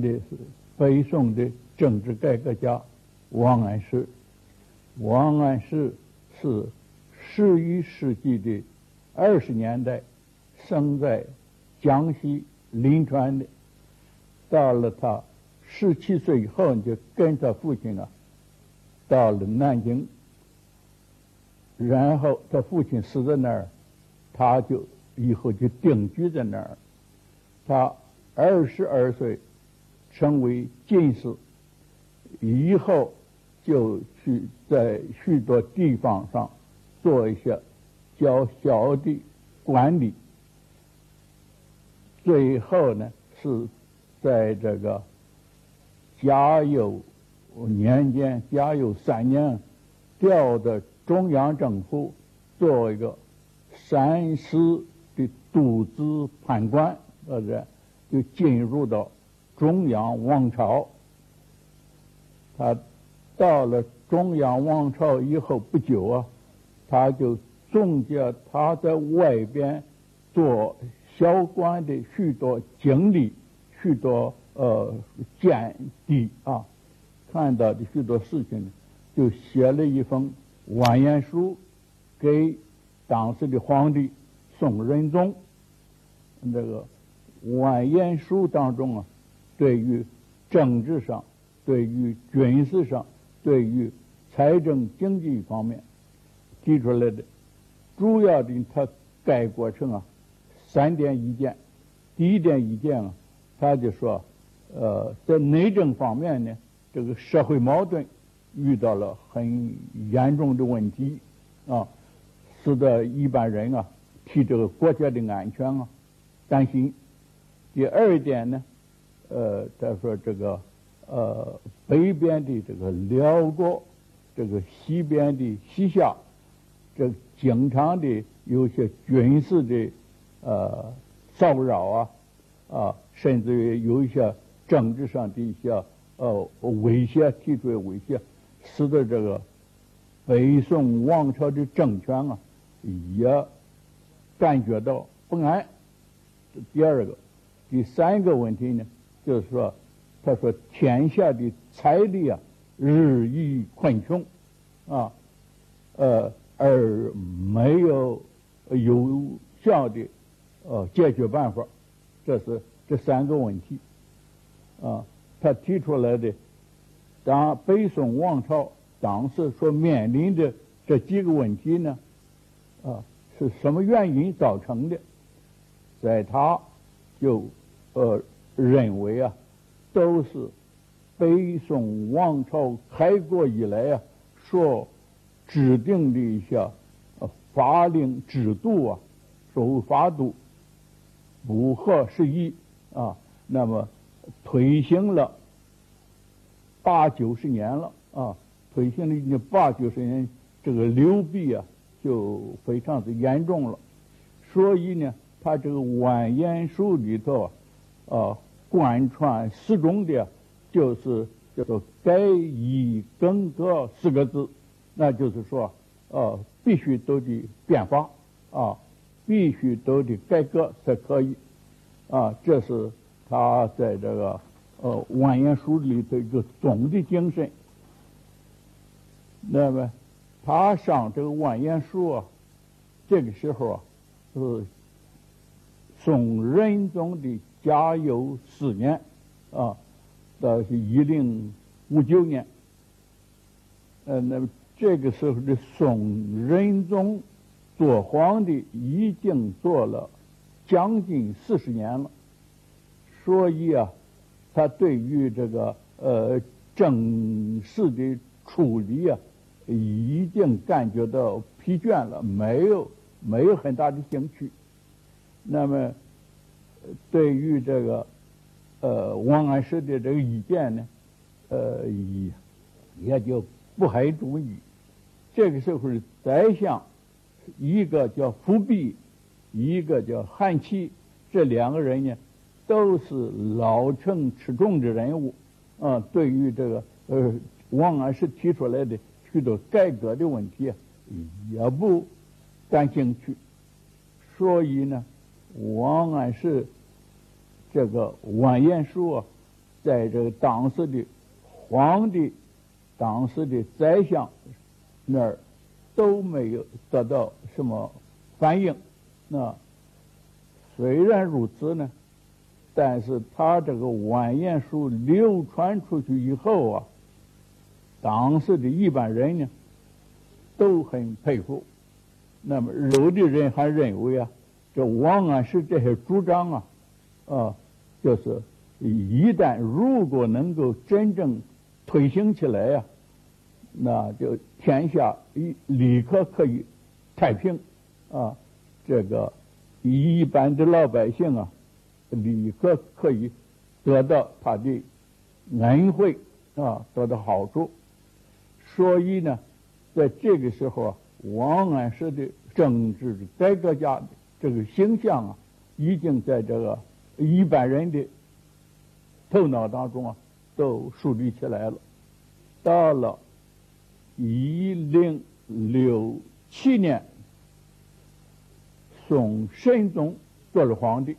的是北宋的政治改革家王安石。王安石是十一世纪的二十年代生在江西临川的。到了他十七岁以后，就跟他父亲啊到了南京。然后他父亲死在那儿，他就以后就定居在那儿。他二十二岁成为进士，以后就去在许多地方上做一些较小的管理。最后呢，是在这个嘉佑年间，嘉佑三年调的。中央政府做一个三司的督资判官，呃，这就进入到中央王朝。他到了中央王朝以后不久啊，他就总结他在外边做小官的许多经历，许多呃见地啊，看到的许多事情，就写了一封。完颜书给当时的皇帝宋仁宗，这个完颜书当中啊，对于政治上、对于军事上、对于财政经济方面提出来的主要的，他概括成啊三点意见。第一点意见啊，他就说，呃，在内政方面呢，这个社会矛盾。遇到了很严重的问题啊，使得一般人啊替这个国家的安全啊担心。第二点呢，呃，他说这个呃北边的这个辽国，这个西边的西夏，这经常的有些军事的呃骚扰啊啊，甚至于有一些政治上的一些呃威胁，提出的威胁。使得这个北宋王朝的政权啊，也感觉到不安。第二个，第三个问题呢，就是说，他说天下的财力啊日益困穷，啊，呃，而没有有效的呃解决办法，这是这三个问题，啊，他提出来的。当北宋王朝当时所面临的这几个问题呢，啊，是什么原因造成的？在他就呃认为啊，都是北宋王朝开国以来啊所制定的一些法令制度啊，守法度不合时宜啊，那么推行了。八九十年了啊，推行了已经八九十年，这个流弊啊就非常的严重了。所以呢，他这个万言书里头啊，贯穿始终的，就是叫做“改易更革”四个字，那就是说，呃，必须都得变法啊，必须都得改革才可以啊。这是他在这个。呃，万言书里的一个总的精神。那么，他上这个万言书啊，这个时候啊，是宋仁宗的嘉佑四年啊，到是一零五九年。呃，那么这个时候的宋仁宗做皇帝已经做了将近四十年了，所以啊。他对于这个呃政事的处理啊，已经感觉到疲倦了，没有没有很大的兴趣。那么，对于这个呃王安石的这个意见呢，呃也也就不太注意。这个时候宰相，一个叫富弼，一个叫韩琦，这两个人呢。都是老成持重的人物，啊，对于这个呃王安石提出来的许多改革的问题，也不感兴趣。所以呢，王安石这个完颜书啊，在这个当时的皇帝、当时的宰相那儿都没有得到什么反应。那虽然如此呢，但是他这个完颜书流传出去以后啊，当时的一般人呢都很佩服。那么有的人还认为啊，这王安石这些主张啊，啊，就是一旦如果能够真正推行起来呀，那就天下一立刻可以太平啊，这个一般的老百姓啊，立刻可以得到他的恩惠啊，得到好处。所以呢，在这个时候啊。王安石的政治改革家这个形象啊，已经在这个一般人的头脑当中啊，都树立起来了。到了一零六七年，宋神宗做了皇帝，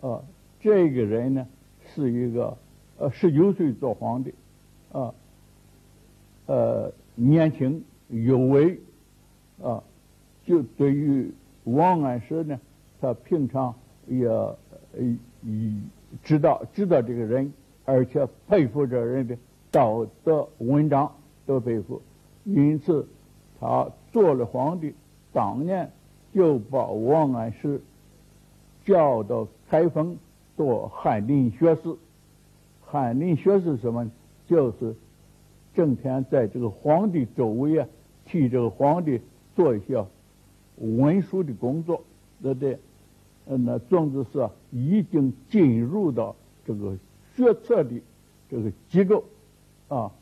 啊，这个人呢是一个呃十九岁做皇帝，啊，呃，年轻。有为啊，就对于王安石呢，他平常也呃知道知道这个人，而且佩服这人的道德文章都佩服，因此他做了皇帝，当年就把王安石叫到开封做翰林学士。翰林学士什么？就是整天在这个皇帝周围啊。替这个皇帝做一些文书的工作，对不对？那总之是已经进入到这个决策的这个机构啊，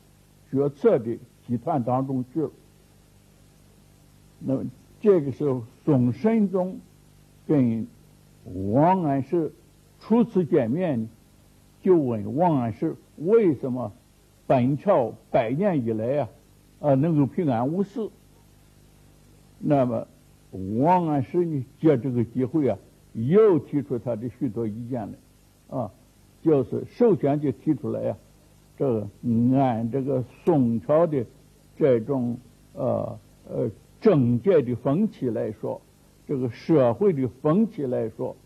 决策的集团当中去了。那么这个时候，宋神宗跟王安石初次见面，就问王安石为什么本朝百年以来啊？啊，能够平安无事。那么，王安石呢，借这个机会啊，又提出他的许多意见来，啊，就是首先就提出来呀，这个按这个宋朝的这种呃呃政界的风气来说，这个社会的风气来说，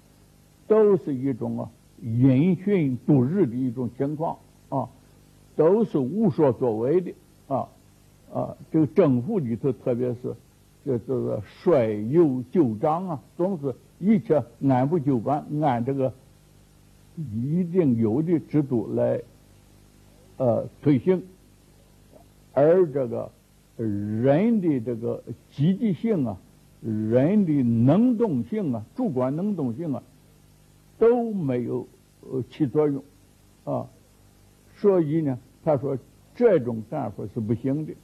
都是一种啊阴循度日的一种情况啊，都是无所作为的啊。啊，这个政府里头，特别是这这个率优就章啊，总是一切按部就班，按这个一定有的制度来呃推行，而这个人的这个积极性啊，人的能动性啊，主观能动性啊，都没有起作用啊，所以呢，他说这种干法是不行的。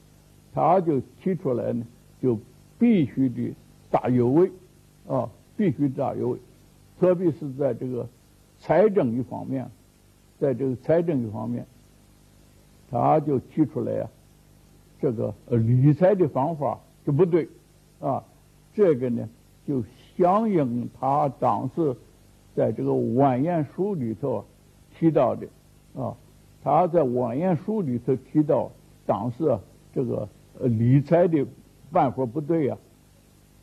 他就提出来呢，就必须的大有为，啊，必须大有为，特别是在这个财政一方面，在这个财政一方面，他就提出来啊，这个呃理财的方法就不对，啊，这个呢就相应他当时在这个万言书里头提到的，啊，他在万言书里头提到当时啊这个。呃，理财的办法不对呀，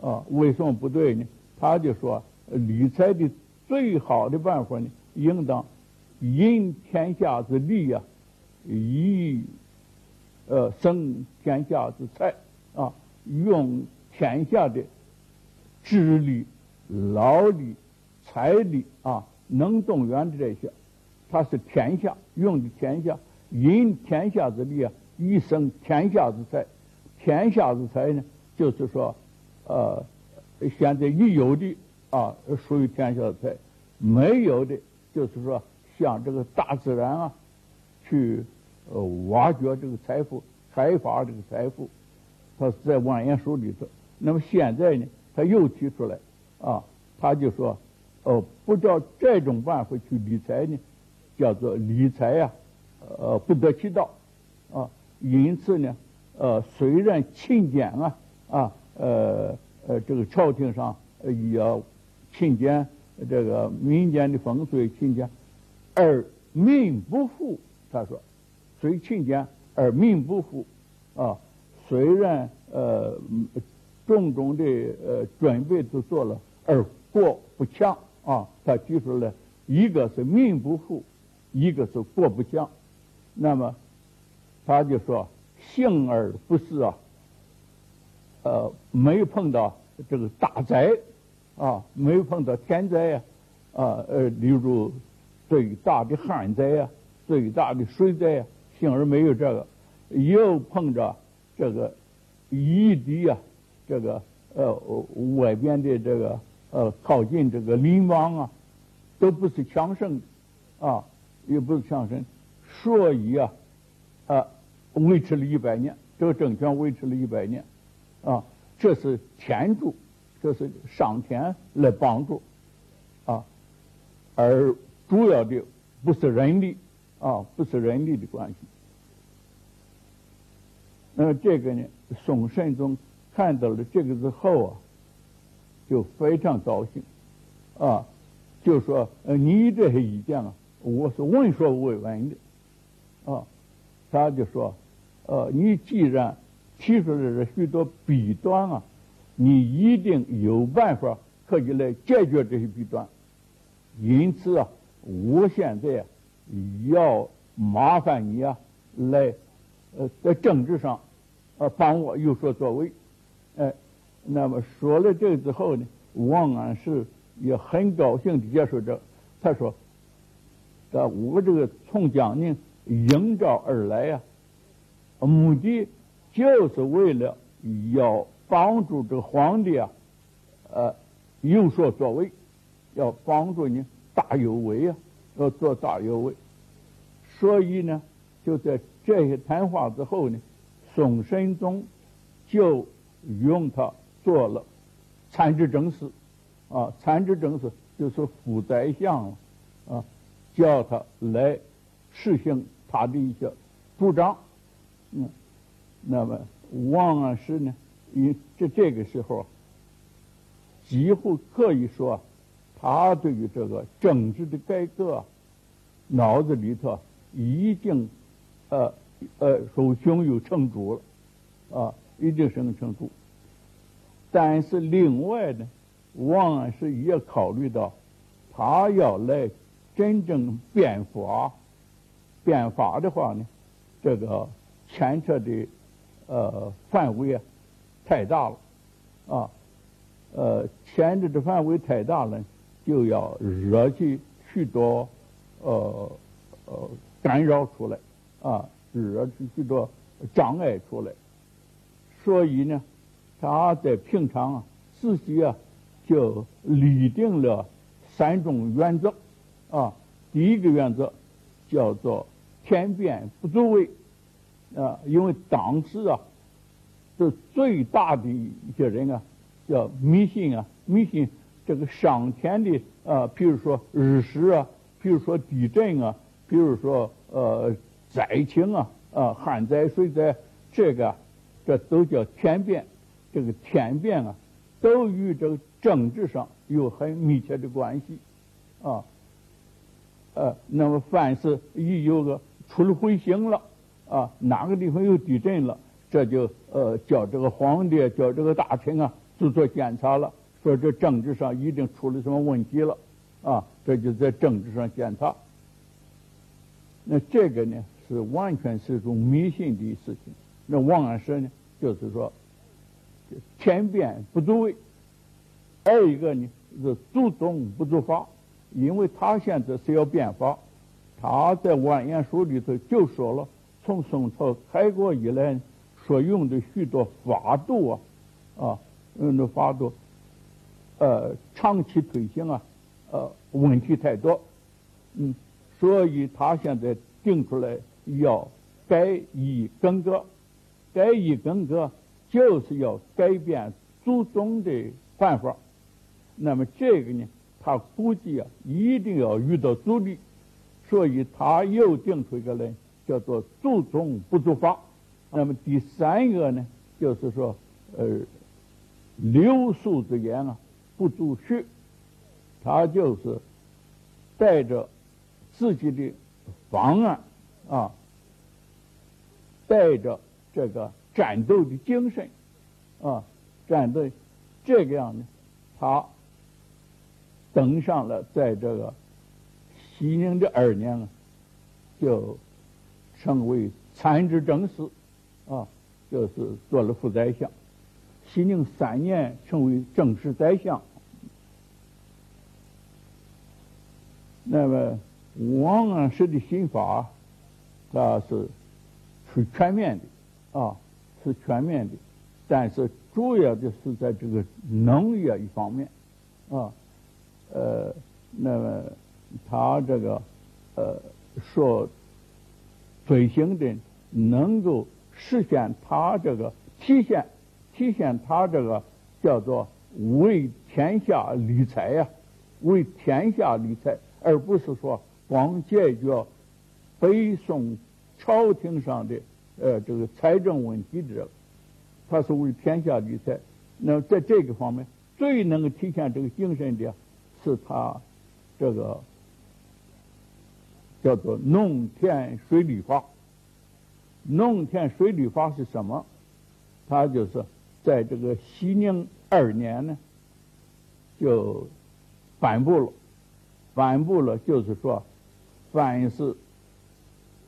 啊，为什么不对呢？他就说，理财的最好的办法呢，应当引天下之利呀，以呃生天下之财啊，用天下的智力、劳力、财力啊，能动员的这些，他是天下用的天下，引天下之利啊，以生天下之财。天下之财呢，就是说，呃，现在已有的啊，属于天下的财；没有的，就是说，向这个大自然啊，去呃挖掘这个财富、开发这个财富。他是在万言书里头。那么现在呢，他又提出来啊，他就说，哦，不照这种办法去理财呢，叫做理财呀，呃，不得其道啊。因此呢。呃，虽然勤俭啊，啊，呃，呃，这个朝廷上也要勤俭，这个民间的风俗勤俭，而民不富。他说，虽勤俭而民不富，啊，虽然呃种种的呃准备都做了，而国不强啊。他提出来，一个是民不富，一个是国不强。那么他就说，幸而不是啊，呃，没碰到这个大灾啊，没碰到天灾呀，啊呃，例如最大的旱灾呀。最大的水灾，幸而没有这个，又碰着这个异地呀，这个呃外边的这个呃靠近这个邻邦啊，都不是强盛啊，也不是强盛，所以啊啊维持了一百年，这个政权维持了一百年啊，这是天助，这是上天来帮助啊，而主要的不是人力。啊，不是人力的关系。那这个呢，宋神宗看到了这个之后啊，就非常高兴，啊，就说：“呃，你这些意见啊，我是闻所未闻的，啊，他就说：呃，你既然提出来了许多弊端啊，你一定有办法可以来解决这些弊端。因此啊，我现在。”要麻烦你啊，来，呃，在政治上，呃，帮我有所作为，哎，那么说了这之后呢，王安石也很高兴的接受这，他说，呃，我这个从江宁应召而来呀，目的就是为了要帮助这个皇帝啊，呃，有所作为，要帮助你大有为啊。要做大有为，所以呢，就在这些谈话之后呢，宋神宗就用他做了参知政事，啊，参知政事就是副宰相了啊，叫他来实行他的一些主张，嗯，那么王安石呢，因这这个时候几乎可以说。他对于这个政治的改革，脑子里头已经，呃呃，说胸有成竹了，啊，已经生成竹。但是另外呢，王安石也考虑到，他要来真正变法，变法的话呢，这个牵扯的呃范围啊太大了，啊，呃，牵扯的范围太大了。就要惹起许多呃呃干扰出来啊，惹起许多障碍出来。所以呢，他在平常啊，自己啊就立定了三种原则啊。第一个原则叫做天变不足为啊，因为当时啊，这最大的一些人啊，叫迷信啊，迷信。这个上天的啊，比如说日食啊，比如说地震啊，比如说呃灾情啊，啊旱灾水灾，这个这都叫天变。这个天变啊，都与这个政治上有很密切的关系啊。呃，那么凡是一有个出了彗星了啊，哪个地方有地震了，这就呃叫这个皇帝叫这个大臣啊，就做检查了。说这政治上已经出了什么问题了，啊，这就在政治上检查。那这个呢，是完全是一种迷信的事情。那王安石呢，就是说，天变不足为；二一个呢，是足宗不足法，因为他现在是要变法。他在万言书里头就说了，从宋朝开国以来所用的许多法度啊，啊，用的法度。呃，长期推行啊，呃，问题太多，嗯，所以他现在定出来要改易更革，改易更革就是要改变祖宗的办法。那么这个呢，他估计啊，一定要遇到阻力，所以他又定出一个来，叫做祖宗不足法。那么第三个呢，就是说，呃，流俗之言啊。不足序，他就是带着自己的方案啊，带着这个战斗的精神啊，战斗这个样的，他登上了在这个西宁的二年啊，就成为参知政事啊，就是做了副宰相。熙宁三年成为正式宰相。那么王安石的新法，它是是全面的啊，是全面的，但是主要的是在这个农业一方面啊，呃，那么他这个呃说推行的能够实现他这个体现。体现他这个叫做为天下理财呀，为天下理财，而不是说光解决北宋朝廷上的呃这个财政问题的这个，他是为天下理财。那在这个方面，最能够体现这个精神的，是他这个叫做农田水利法。农田水利法是什么？他就是。在这个熙宁二年呢，就颁布了，颁布了，就是说，凡是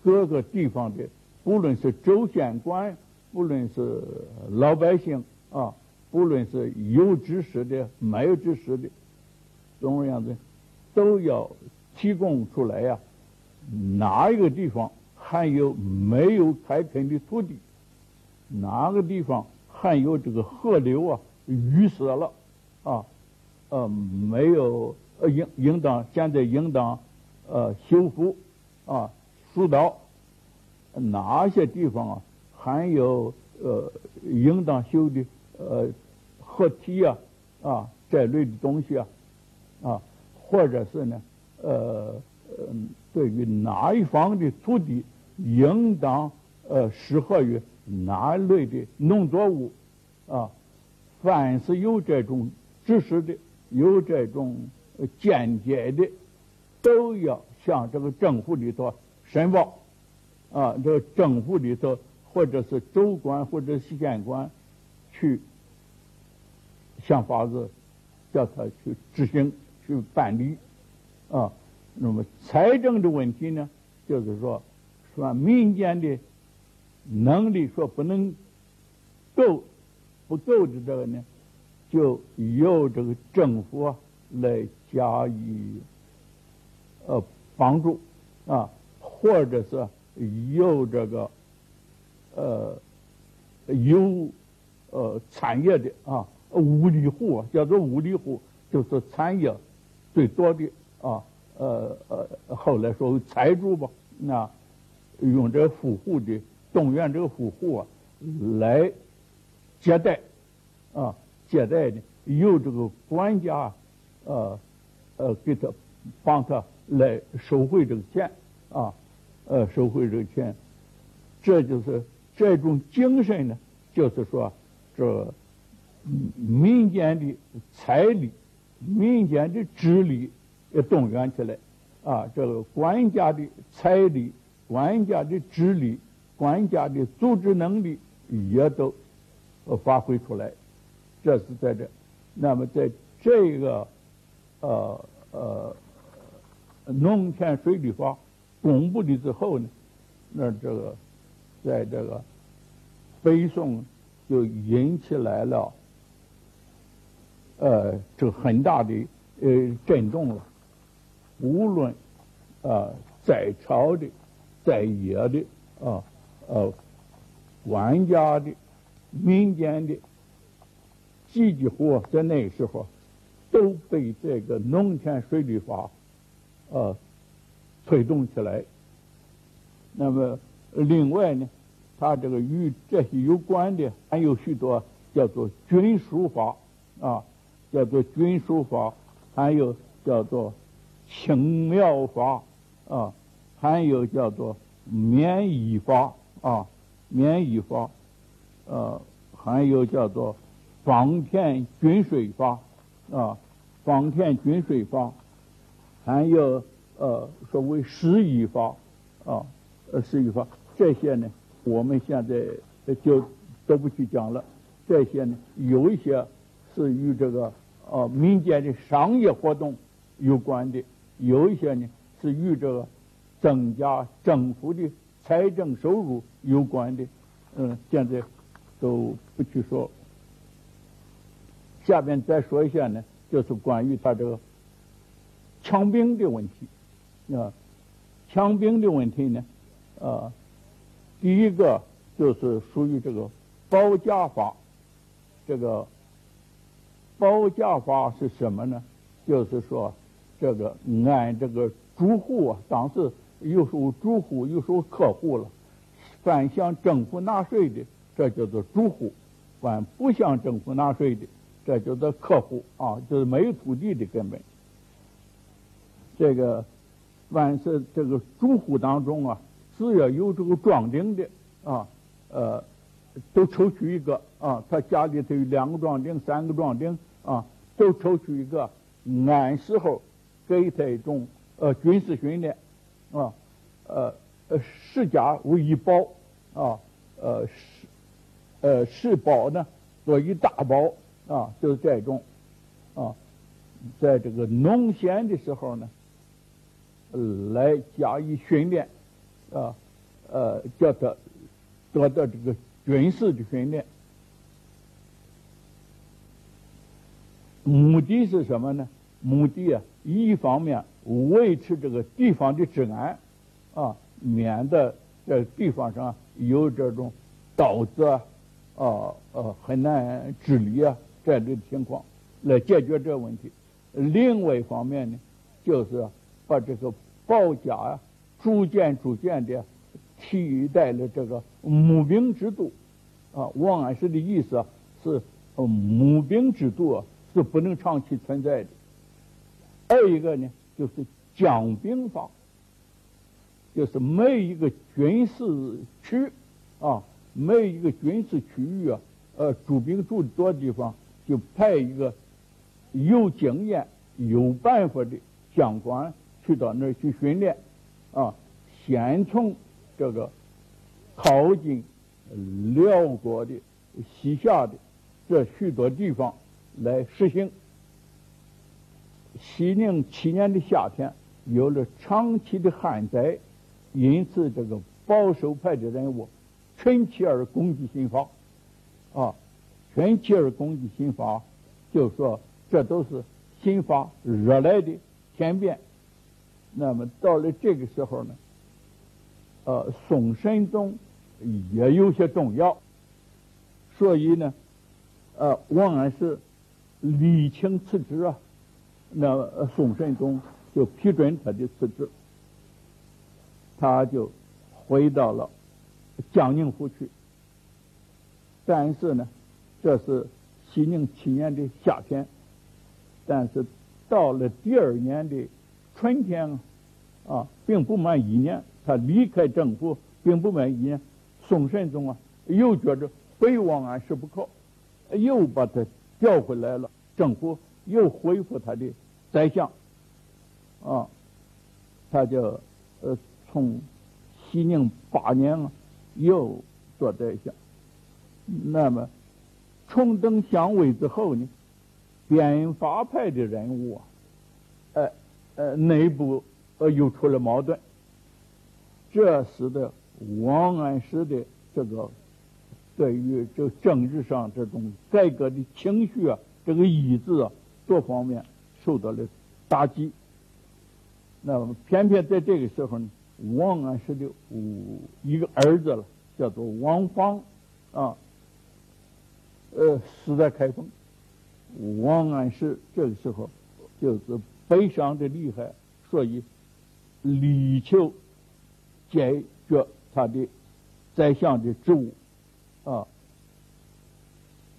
各个地方的，不论是州县官，不论是老百姓啊，不论是有知识的、没有知识的，总而言之，都要提供出来呀，哪一个地方还有没有开垦的土地，哪个地方。还有这个河流啊淤塞了，啊，呃，没有呃应应当现在应当呃修复啊疏导，哪些地方啊还有呃应当修的呃河堤啊啊这类的东西啊啊，或者是呢呃嗯对于哪一方的土地应当呃适合于。哪类的农作物啊？凡是有这种知识的、有这种见解的，都要向这个政府里头申报啊。这个政府里头，或者是州官或者县官，去想法子叫他去执行、去办理啊。那么财政的问题呢，就是说，说民间的。能力说不能够不够的这个呢，就由这个政府来加以呃帮助啊，或者是由这个呃有呃产业的啊五里户叫做五里户，就是产业最多的啊呃呃后来说财主吧，那用这富户的。动员这个富户啊，来接待啊，接待的由这个管家呃呃给他帮他来收回这个钱啊，呃收回这个钱，这就是这种精神呢，就是说这民间的财力、民间的智力也动员起来啊，这个管家的财力、管家的智力。官家的组织能力也都发挥出来，这是在这。那么在这个呃呃农田水利法公布的之后呢，那这个在这个北宋就引起来了呃这很大的呃震动了。无论啊在朝的在野的啊。呃，官家的、民间的，几乎在那时候都被这个农田水利法呃推动起来。那么，另外呢，他这个与这些有关的还有许多叫做军书法啊，叫做军书法，还有叫做青苗法啊，还有叫做免役法。啊，免役法，呃，还有叫做方田均税法，啊，方田均税法，还有呃所谓失役法，啊，呃，施玉法这些呢，我们现在就都不去讲了。这些呢，有一些是与这个呃民间的商业活动有关的，有一些呢是与这个增加政府的财政收入有关的。嗯，现在都不去说。下边再说一下呢，就是关于他这个枪兵的问题啊。枪兵的问题呢，啊，第一个就是属于这个保甲法。这个保甲法是什么呢？就是说，这个按这个住户啊，当时有时候住户有时候客户了。凡向政府纳税的，这叫做住户；凡不向政府纳税的，这叫做客户啊，就是没有土地的根本。这个凡是这个住户当中啊，只要有这个庄顶的啊，呃。都抽取一个啊，他家里头有两个庄顶、三个庄顶啊，都抽取一个，按时候给他一种呃军事训练啊，呃呃十家为一包啊，呃十呃十包呢做一大包啊，就是这种啊，在这个农闲的时候呢，来加以训练啊，呃叫他得到这个。军事的训练，目的是什么呢？目的啊，一方面维持这个地方的治安，啊，免得在地方上有这种盗贼啊，啊呃很难治理啊这类的情况，来解决这个问题。另外一方面呢，就是把这个保甲啊，逐渐逐渐的替代了这个募兵制度。啊，王安石的意思啊，是募兵制度啊是不能长期存在的。二一个呢，就是讲兵法，就是每一个军事区啊，每一个军事区域啊，呃，驻兵驻的多地方，就派一个有经验、有办法的将官去到那儿去训练，啊，先从这个靠近。辽国的西夏的这许多地方来实行。西宁七年的夏天有了长期的旱灾，因此这个保守派的人物趁其而攻击新法，啊，趁其而攻击新法，就说这都是新法惹来的天变。那么到了这个时候呢，呃，宋神宗。也有些动摇，所以呢，呃，王安石理清辞职啊，那宋神宗就批准他的辞职，他就回到了江宁府去。但是呢，这是熙宁七年的夏天，但是到了第二年的春天啊，并不满一年，他离开政府并不满一年。宋神宗啊，又觉着非望安是不可，又把他调回来了。政府又恢复他的宰相，啊，他就呃从熙宁八年啊，又做宰相。那么重登相位之后呢，变法派的人物啊，呃呃内部呃又出了矛盾，这使得。王安石的这个对于这政治上这种改革的情绪啊，这个意志啊，多方面受到了打击。那么偏偏在这个时候呢，王安石的一个儿子了，叫做王芳啊，呃，死在开封。王安石这个时候就是悲伤的厉害，所以力求解决。他的宰相的职务啊，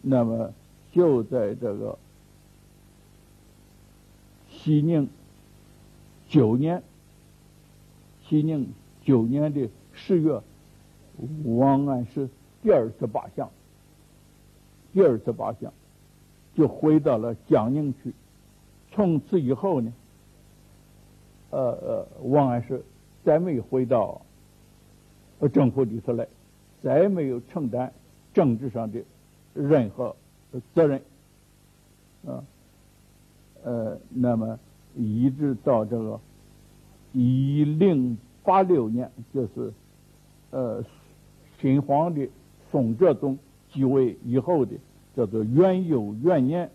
那么就在这个西宁九年，西宁九年的十月，王安石第二次罢相，第二次罢相，就回到了江宁去。从此以后呢，呃呃，王安石再没回到。政府里头来，再没有承担政治上的任何责任啊。呃那么一直到这个一零八六年，就是呃新皇帝宋哲宗继位以后的，叫做元佑元年，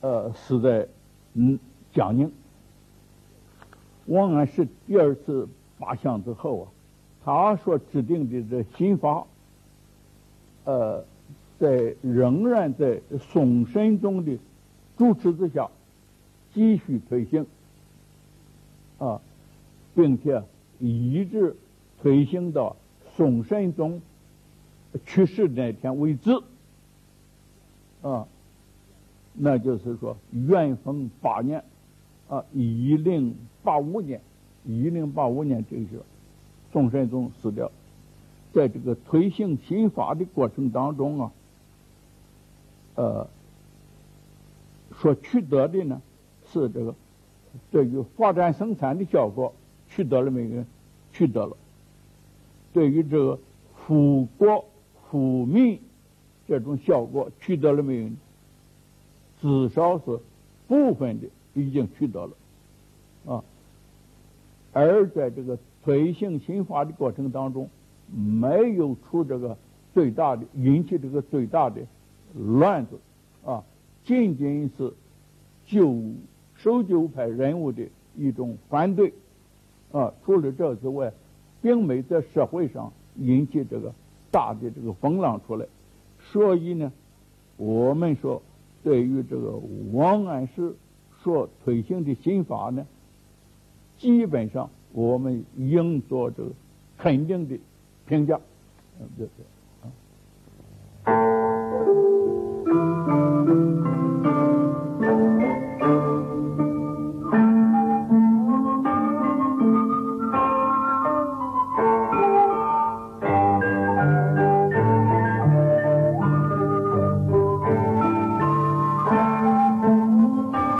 呃，是在嗯江宁。王安石第二次罢相之后啊，他所制定的这新法，呃，在仍然在宋神宗的主持之下继续推行，啊，并且一直推行到宋神宗去世那天为止，啊，那就是说元丰八年。啊，一零八五年，一零八五年这个宋神宗死掉，在这个推行新法的过程当中啊，呃，所取得的呢是这个对于发展生产的效果取得了没有？取得了。对于这个富国富民这种效果取得了没有？至少是部分的。已经取得了，啊，而在这个推行新法的过程当中，没有出这个最大的引起这个最大的乱子，啊，仅仅是旧守旧派人物的一种反对，啊，除了这之外，并没在社会上引起这个大的这个风浪出来，所以呢，我们说对于这个王安石。所推行的新法呢，基本上我们应做这个肯定的评价，嗯，对对。